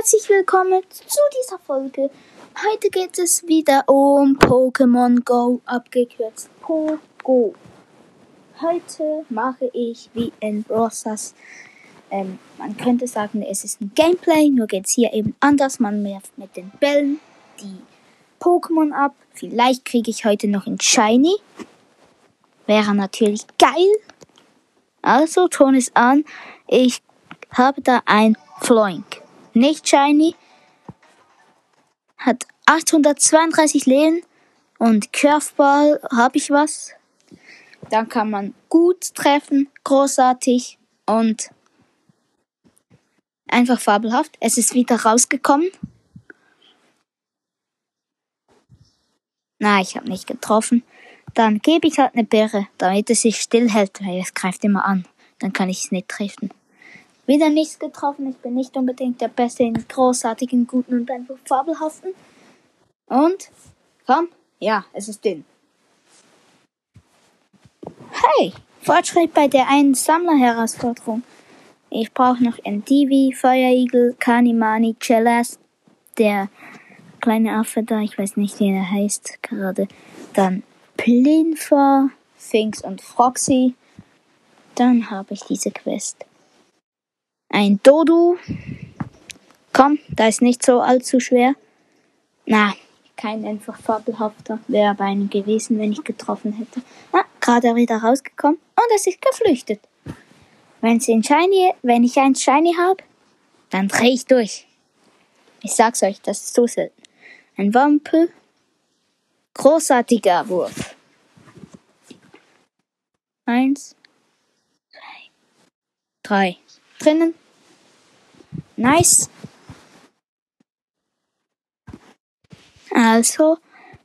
Herzlich willkommen zu dieser Folge. Heute geht es wieder um Pokémon Go, abgekürzt Pogo. Heute mache ich wie in Rosas. Ähm, man könnte sagen, es ist ein Gameplay, nur geht es hier eben anders. Man wirft mit den Bällen die Pokémon ab. Vielleicht kriege ich heute noch ein Shiny. Wäre natürlich geil. Also, Ton ist an. Ich habe da ein Floink. Nicht shiny. Hat 832 Leben. Und Curveball habe ich was. Dann kann man gut treffen. Großartig. Und einfach fabelhaft. Es ist wieder rausgekommen. Na, ich habe nicht getroffen. Dann gebe ich halt eine Beere, damit es sich stillhält, weil es greift immer an. Dann kann ich es nicht treffen. Wieder nichts getroffen. Ich bin nicht unbedingt der Beste in großartigen, guten und einfach fabelhaften. Und, komm, ja, es ist dünn. Hey, Fortschritt bei der einen Sammlerherausforderung. Ich brauche noch Endivi, Feuerigel, Kanimani, Cellas, der kleine Affe da, ich weiß nicht, wie er heißt gerade. Dann Plinfer, Finks und Froxy. Dann habe ich diese Quest. Ein Dodo. Komm, da ist nicht so allzu schwer. Na, kein einfach fabelhafter. Wäre aber einen gewesen, wenn ich getroffen hätte. Ah, gerade wieder rausgekommen und es ist geflüchtet. Wenn, ein Shiny, wenn ich ein Shiny habe, dann dreh ich durch. Ich sag's euch, das ist so selten. Ein Wampel. Großartiger Wurf. Eins, zwei, drei. Drinnen. Nice. Also,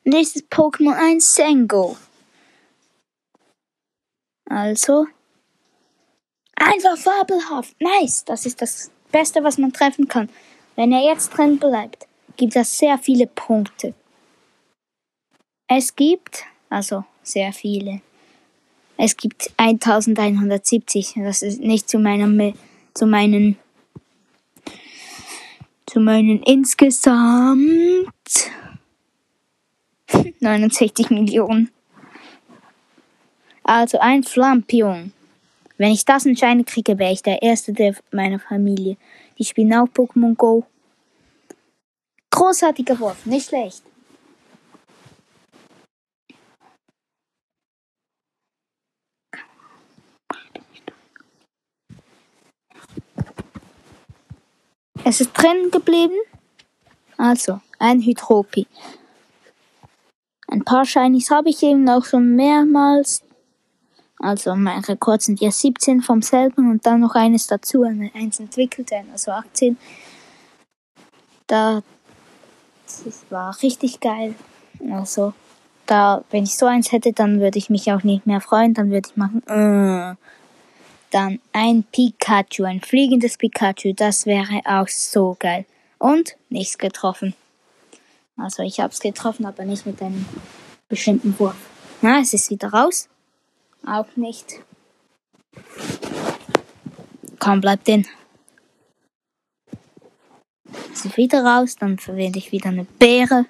nächstes Pokémon ein Sengo. Also, einfach fabelhaft. Nice. Das ist das Beste, was man treffen kann. Wenn er jetzt drin bleibt, gibt es sehr viele Punkte. Es gibt, also sehr viele. Es gibt 1170. Das ist nicht zu meiner, zu meinen zu meinen insgesamt 69 Millionen. Also ein Flampion. Wenn ich das entscheiden kriege, wäre ich der Erste der meiner Familie. Die spielen auch Pokémon Go. Großartiger Wurf, nicht schlecht. Es ist drin geblieben. Also, ein Hydropi. Ein paar Shinies habe ich eben auch schon mehrmals. Also mein Rekord sind ja 17 vom selben und dann noch eines dazu, eins entwickelt, also 18. Da, das war richtig geil. Also, da, wenn ich so eins hätte, dann würde ich mich auch nicht mehr freuen, dann würde ich machen, äh, dann ein Pikachu, ein fliegendes Pikachu, das wäre auch so geil. Und nichts getroffen. Also ich habe es getroffen, aber nicht mit einem bestimmten Wurf. Na, es ist wieder raus. Auch nicht. Komm, bleib drin. Es ist wieder raus, dann verwende ich wieder eine Beere.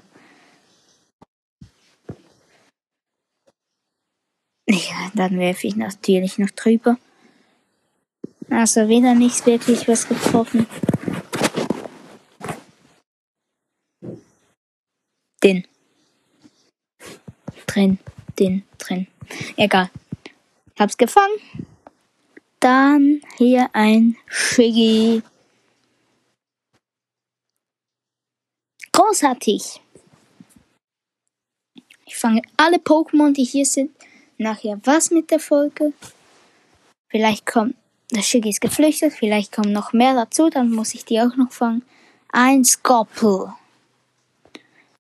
Ja, dann werfe ich natürlich noch drüber. Also wieder nichts wirklich was getroffen. Den. Drin, den, drin. Egal. Hab's gefangen. Dann hier ein Shiggy. Großartig. Ich fange alle Pokémon, die hier sind, nachher was mit der Folge. Vielleicht kommt das Shiggy ist geflüchtet, vielleicht kommen noch mehr dazu, dann muss ich die auch noch fangen. Ein Skorpel.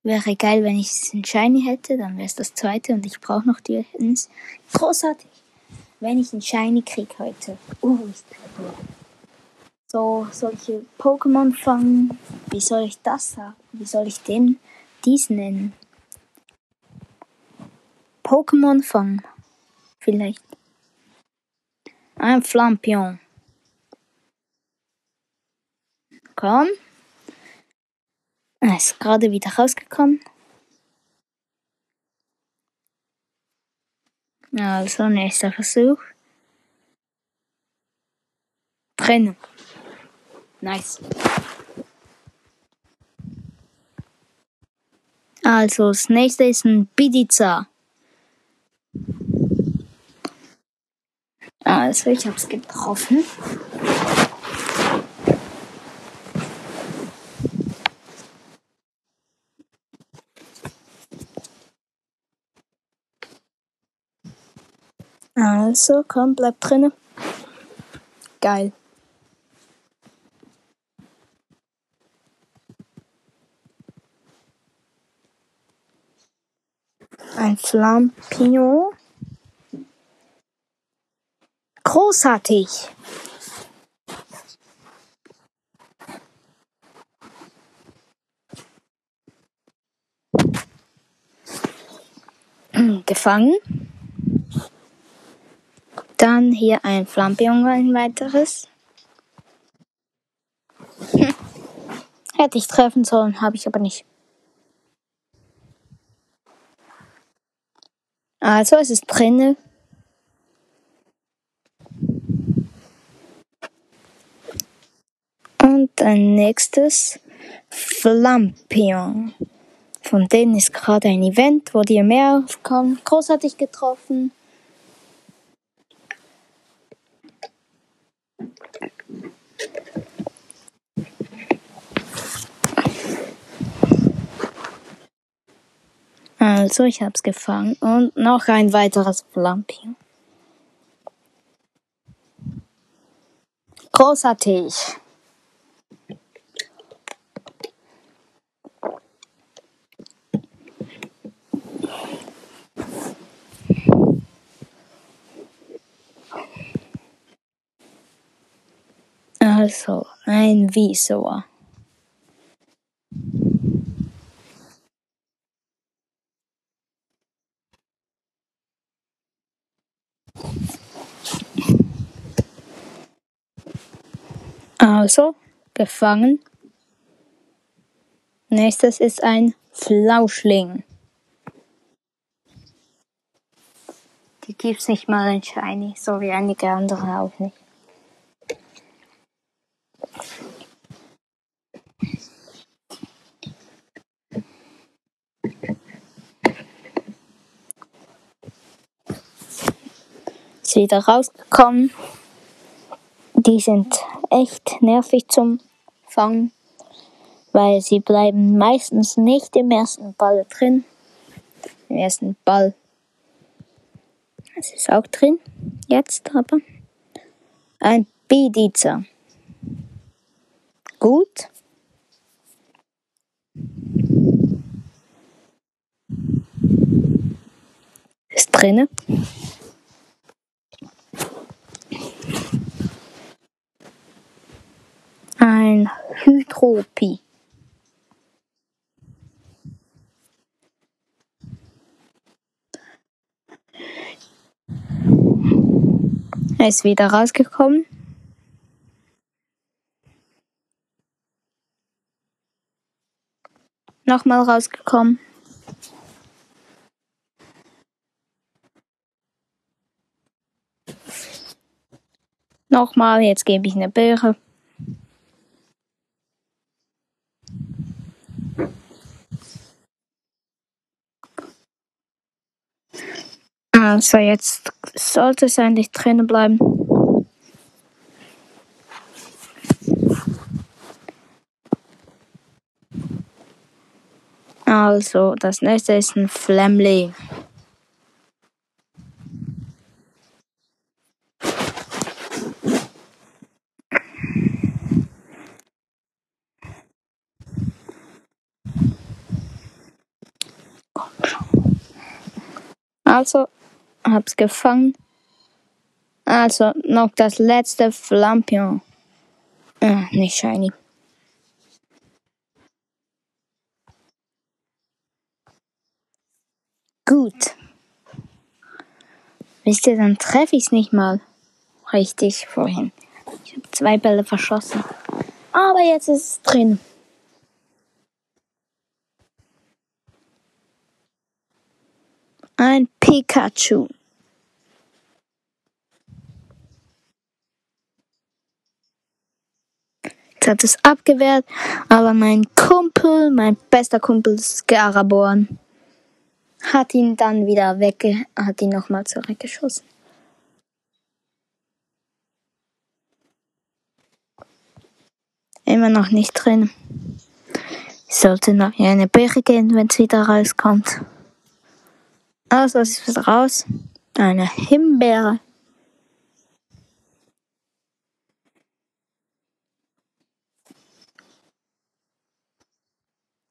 Wäre geil, wenn ich einen Shiny hätte, dann wäre es das zweite und ich brauche noch die eins. Großartig. Wenn ich einen Shiny krieg heute. Ist der So, solche Pokémon fangen. Wie soll ich das sagen? Wie soll ich den, diesen nennen? Pokémon fangen. Vielleicht. Ein Flampion. Komm. Er ist gerade wieder rausgekommen. Also, nächster Versuch. Drinnen. Nice. Also, das nächste ist ein Bidiza. Also, ich hab's getroffen. Also, komm, bleib drinnen. Geil. Ein Flampignon. Großartig. Gefangen. Dann hier ein Flampion, ein weiteres. Hm. Hätte ich treffen sollen, habe ich aber nicht. Also, es ist drinne. Ein nächstes Flampion. Von denen ist gerade ein Event, wo die mehr aufkommen. Großartig getroffen. Also, ich hab's gefangen. Und noch ein weiteres Flampion. Großartig. Also, ein Visor. Also, gefangen. Nächstes ist ein Flauschling. Die gibt's nicht mal in Shiny, so wie einige andere auch nicht. Wieder rausgekommen. Die sind echt nervig zum Fangen, weil sie bleiben meistens nicht im ersten Ball drin. Im ersten Ball. Es ist auch drin, jetzt aber. Ein Bidiza. Gut. Ist drinne. Ein Hydropi. Er ist wieder rausgekommen. Nochmal rausgekommen. Nochmal, jetzt gebe ich eine Beere. Also jetzt sollte es eigentlich drinnen bleiben. Also, das nächste ist ein Flamly. Also, hab's gefangen. Also noch das letzte Flampion. Ach, nicht shiny. Gut. Wisst ihr, dann treffe ich's nicht mal richtig vorhin. Ich habe zwei Bälle verschossen. Aber jetzt ist es drin. Ein Pikachu. Hat es abgewehrt, aber mein Kumpel, mein bester Kumpel Scaraborn, hat ihn dann wieder wegge... hat ihn nochmal zurückgeschossen. Immer noch nicht drin. Ich sollte noch in eine Beere gehen, wenn es wieder rauskommt. Also, es ist raus. Eine Himbeere.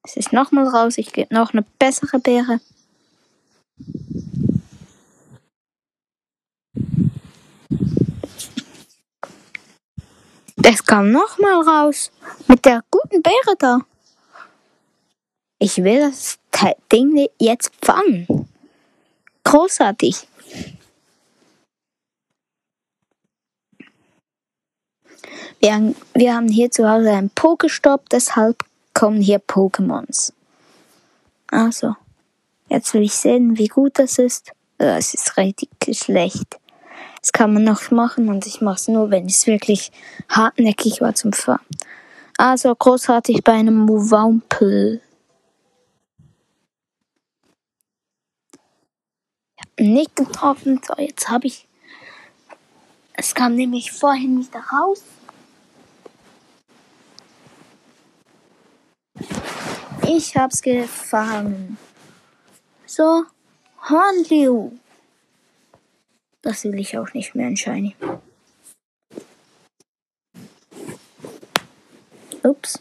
Es ist nochmal raus. Ich gebe noch eine bessere Beere. Es kam nochmal raus. Mit der guten Beere da. Ich will das Ding jetzt fangen. Großartig. Wir, wir haben hier zu Hause einen Pokestop, deshalb kommen hier Pokémons. Also, jetzt will ich sehen, wie gut das ist. Es ist richtig schlecht. Das kann man noch machen und ich mache es nur, wenn es wirklich hartnäckig war zum Fahren. Also großartig bei einem Mowampel. Nicht getroffen. So, jetzt habe ich. Es kam nämlich vorhin wieder raus. Ich hab's gefangen. So, Hornliu. Das will ich auch nicht mehr entscheiden. Ups.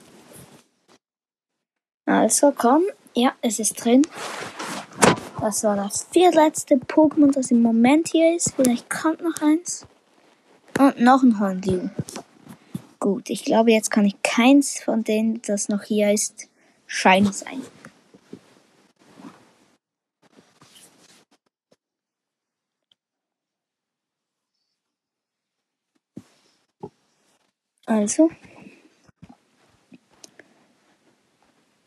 Also komm, ja, es ist drin. Das war das viertletzte Pokémon, das im Moment hier ist. Vielleicht kommt noch eins. Und noch ein Hornliu. Gut, ich glaube, jetzt kann ich keins von denen, das noch hier ist, Schein sein. Also.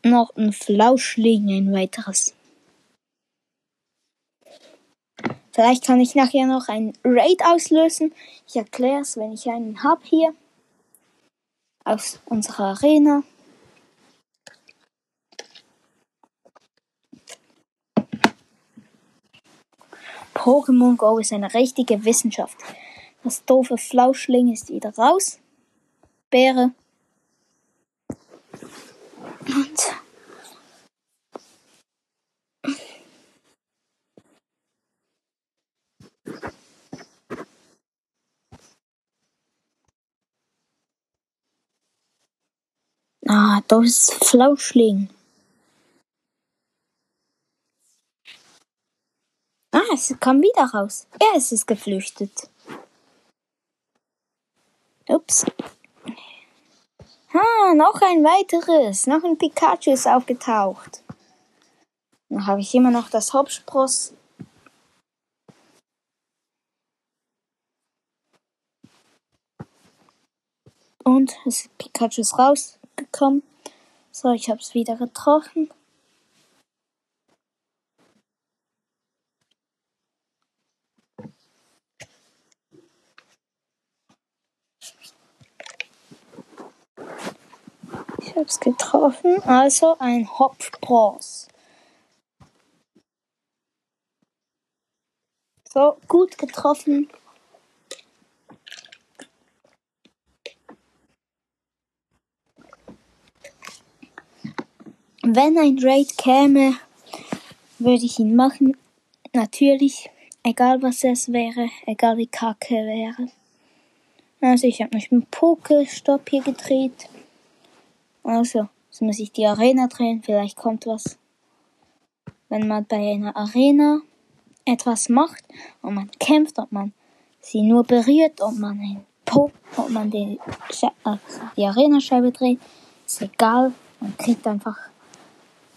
Noch ein Flauschling, ein weiteres. Vielleicht kann ich nachher noch ein Raid auslösen. Ich erkläre es, wenn ich einen habe hier. Aus unserer Arena. Pokémon Go ist eine richtige Wissenschaft. Das doofe Flauschling ist wieder raus. Beere. Und Ah, das ist Flauschling. Ah, es kam wieder raus. Er ist es geflüchtet. Ups. Ah, noch ein weiteres. Noch ein Pikachu ist aufgetaucht. Dann habe ich immer noch das Hopspross. Und das Pikachu ist rausgekommen. So, ich habe es wieder getroffen. Es getroffen. Also ein Hopfbros. So, gut getroffen. Wenn ein Raid käme, würde ich ihn machen. Natürlich, egal was es wäre, egal wie kacke wäre. Also ich habe mich mit Pokestopp hier gedreht. Also, jetzt muss ich die Arena drehen, vielleicht kommt was. Wenn man bei einer Arena etwas macht und man kämpft, ob man sie nur berührt, ob man ein Po, ob man die, also die Arena-Scheibe dreht, ist egal. Man kriegt einfach,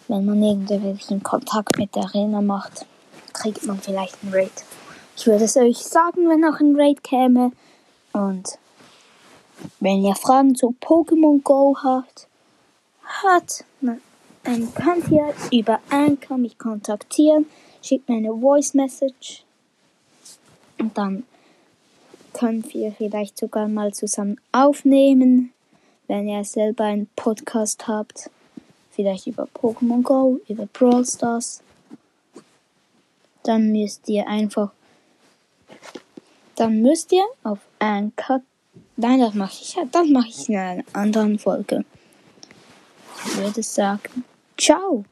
wenn man irgendwelchen Kontakt mit der Arena macht, kriegt man vielleicht einen Raid. Ich würde es euch sagen, wenn auch ein Raid käme. Und wenn ihr Fragen zu Pokémon Go habt, hat, man könnt ihr über Anchor mich kontaktieren. schickt mir eine Voice Message. Und dann können wir vielleicht sogar mal zusammen aufnehmen, wenn ihr selber einen Podcast habt. Vielleicht über Pokémon Go, über Brawl Stars. Dann müsst ihr einfach, dann müsst ihr auf Anchor, nein, das mache ich, das mache ich in einer anderen Folge. Würde sagen, ciao.